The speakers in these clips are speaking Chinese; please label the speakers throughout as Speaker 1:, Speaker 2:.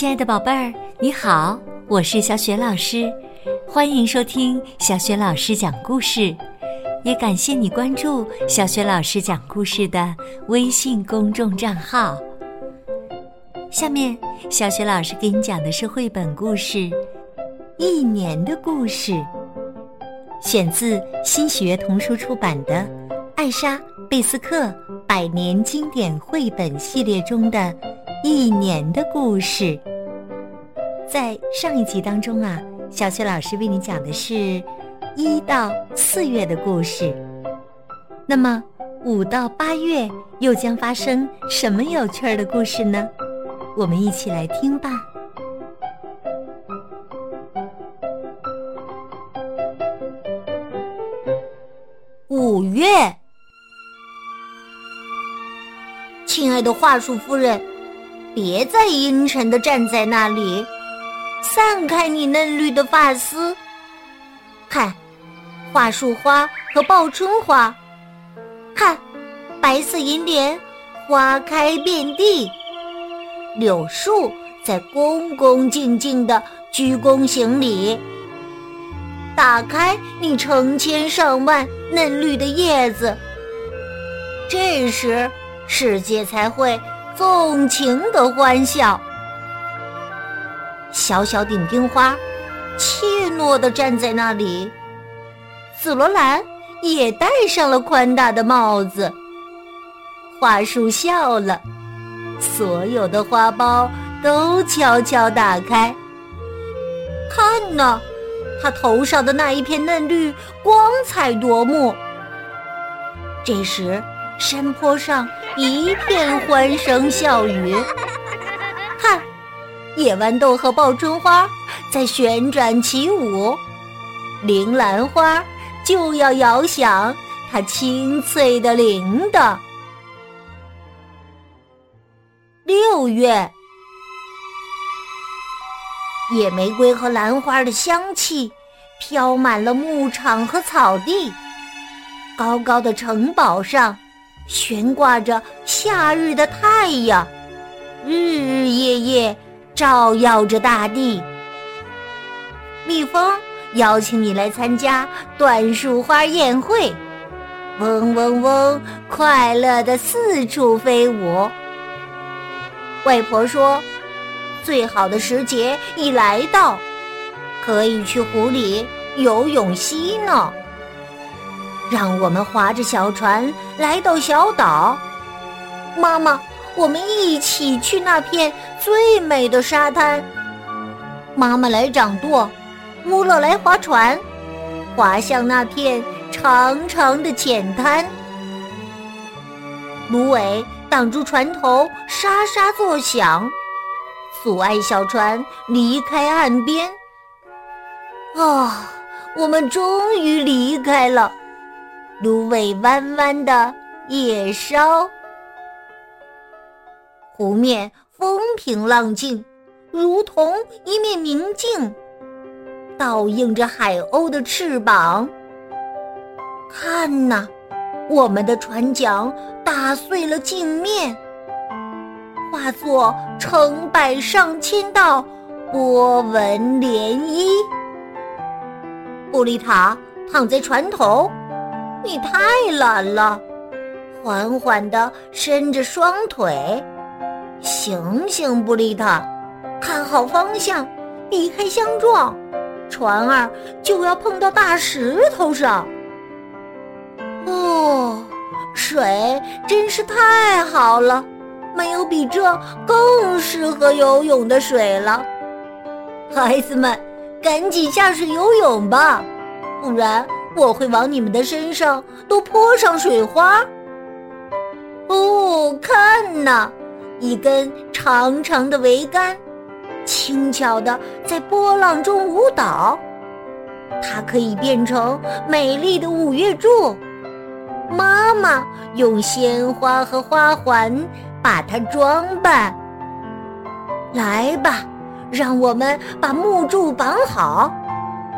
Speaker 1: 亲爱的宝贝儿，你好，我是小雪老师，欢迎收听小雪老师讲故事，也感谢你关注小雪老师讲故事的微信公众账号。下面，小雪老师给你讲的是绘本故事《一年的故事》，选自新学童书出版的《艾莎·贝斯克百年经典绘本系列》中的。一年的故事，在上一集当中啊，小雪老师为你讲的是一到四月的故事。那么五到八月又将发生什么有趣儿的故事呢？我们一起来听吧。
Speaker 2: 五月，亲爱的桦树夫人。别再阴沉的站在那里，散开你嫩绿的发丝。看，桦树花和报春花，看，白色银莲花开遍地，柳树在恭恭敬敬的鞠躬行礼。打开你成千上万嫩绿的叶子，这时世界才会。纵情的欢笑，小小顶丁花怯懦地站在那里，紫罗兰也戴上了宽大的帽子。花树笑了，所有的花苞都悄悄打开。看呐，它头上的那一片嫩绿光彩夺目。这时。山坡上一片欢声笑语。野豌豆和报春花在旋转起舞，铃兰花就要摇响它清脆的铃铛。六月，野玫瑰和兰花的香气飘满了牧场和草地。高高的城堡上。悬挂着夏日的太阳，日日夜夜照耀着大地。蜜蜂邀请你来参加椴树花宴会，嗡嗡嗡，快乐的四处飞舞。外婆说，最好的时节已来到，可以去湖里游泳嬉闹。让我们划着小船来到小岛，妈妈，我们一起去那片最美的沙滩。妈妈来掌舵，乌勒来划船，划向那片长长的浅滩。芦苇挡住船头，沙沙作响，阻碍小船离开岸边。啊，我们终于离开了。芦苇弯弯的叶梢，湖面风平浪静，如同一面明镜，倒映着海鸥的翅膀。看呐，我们的船桨打碎了镜面，化作成百上千道波纹涟漪。布丽塔躺在船头。你太懒了，缓缓地伸着双腿。醒醒，布丽塔，看好方向，避开相撞，船儿就要碰到大石头上。哦，水真是太好了，没有比这更适合游泳的水了。孩子们，赶紧下水游泳吧，不然。我会往你们的身上都泼上水花。哦，看呐，一根长长的桅杆，轻巧的在波浪中舞蹈。它可以变成美丽的五月柱。妈妈用鲜花和花环把它装扮。来吧，让我们把木柱绑好。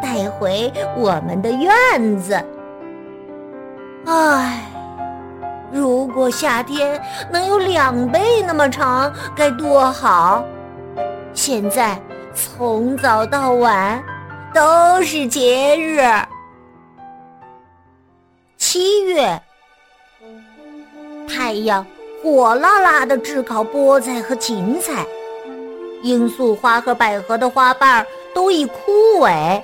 Speaker 2: 带回我们的院子。唉，如果夏天能有两倍那么长，该多好！现在从早到晚都是节日。七月，太阳火辣辣的炙烤菠菜和芹菜，罂粟花和百合的花瓣都已枯萎，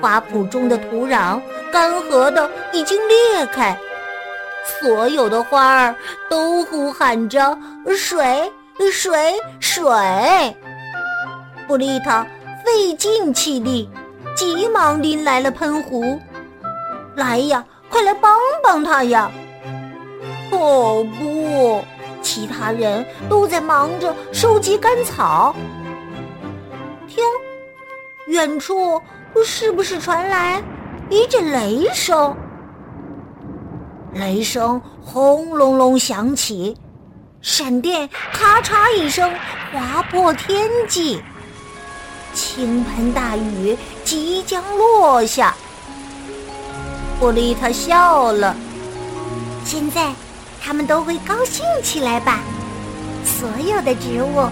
Speaker 2: 花圃中的土壤干涸的已经裂开，所有的花儿都呼喊着水。水水，布丽塔费尽气力，急忙拎来了喷壶。来呀，快来帮帮他呀！哦不，其他人都在忙着收集干草。听，远处是不是传来一阵雷声？雷声轰隆隆响起。闪电咔嚓一声划破天际，倾盆大雨即将落下。布丽塔笑了，现在他们都会高兴起来吧？所有的植物，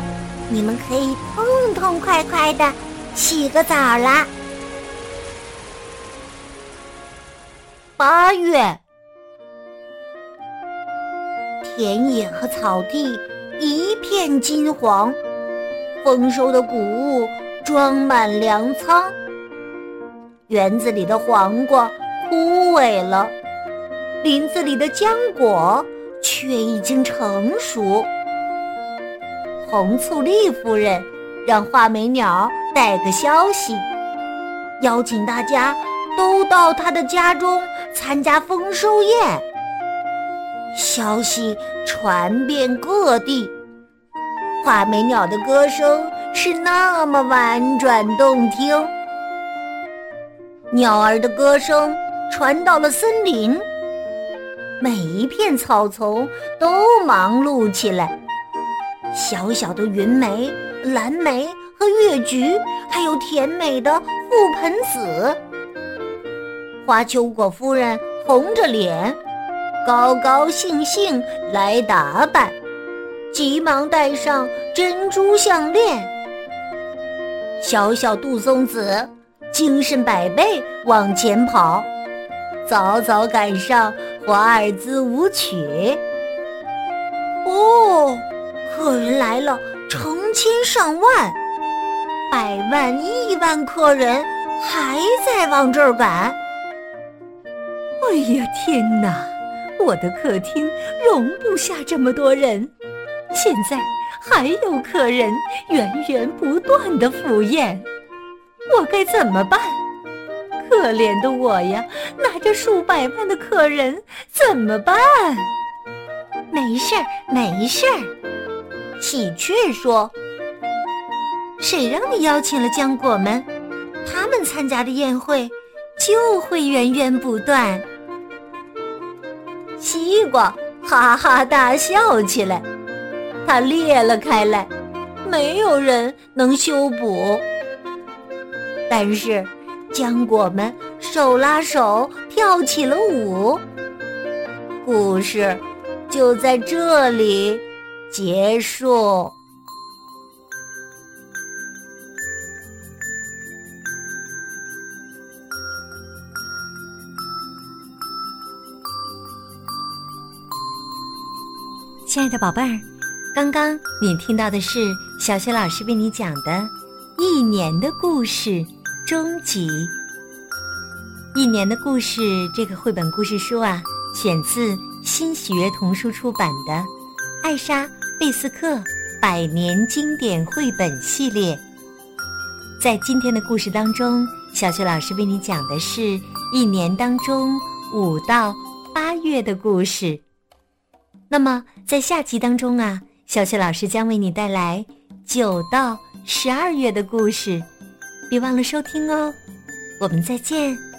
Speaker 2: 你们可以痛痛快快的洗个澡啦。八月。田野和草地一片金黄，丰收的谷物装满粮仓。园子里的黄瓜枯萎了，林子里的浆果却已经成熟。红醋栗夫人让画眉鸟带个消息，邀请大家都到她的家中参加丰收宴。消息传遍各地，画眉鸟的歌声是那么婉转动听。鸟儿的歌声传到了森林，每一片草丛都忙碌起来。小小的云梅、蓝莓和月菊，还有甜美的覆盆子，花秋果夫人红着脸。高高兴兴来打扮，急忙戴上珍珠项链。小小杜松子精神百倍往前跑，早早赶上华尔兹舞曲。哦，客人来了，成千上万，百万亿万客人还在往这儿赶。
Speaker 1: 哎呀，天哪！我的客厅容不下这么多人，现在还有客人源源不断的赴宴，我该怎么办？可怜的我呀，拿着数百万的客人怎么办？
Speaker 2: 没事儿，没事儿。喜鹊说：“
Speaker 1: 谁让你邀请了浆果们？他们参加的宴会就会源源不断。”
Speaker 2: 西瓜哈哈大笑起来，它裂了开来，没有人能修补。但是浆果们手拉手跳起了舞，故事就在这里结束。
Speaker 1: 亲爱的宝贝儿，刚刚你听到的是小雪老师为你讲的《一年的故事》终集。《一年的故事》这个绘本故事书啊，选自新喜悦童书出版的《艾莎·贝斯克百年经典绘本系列》。在今天的故事当中，小雪老师为你讲的是一年当中五到八月的故事。那么，在下集当中啊，小雪老师将为你带来九到十二月的故事，别忘了收听哦。我们再见。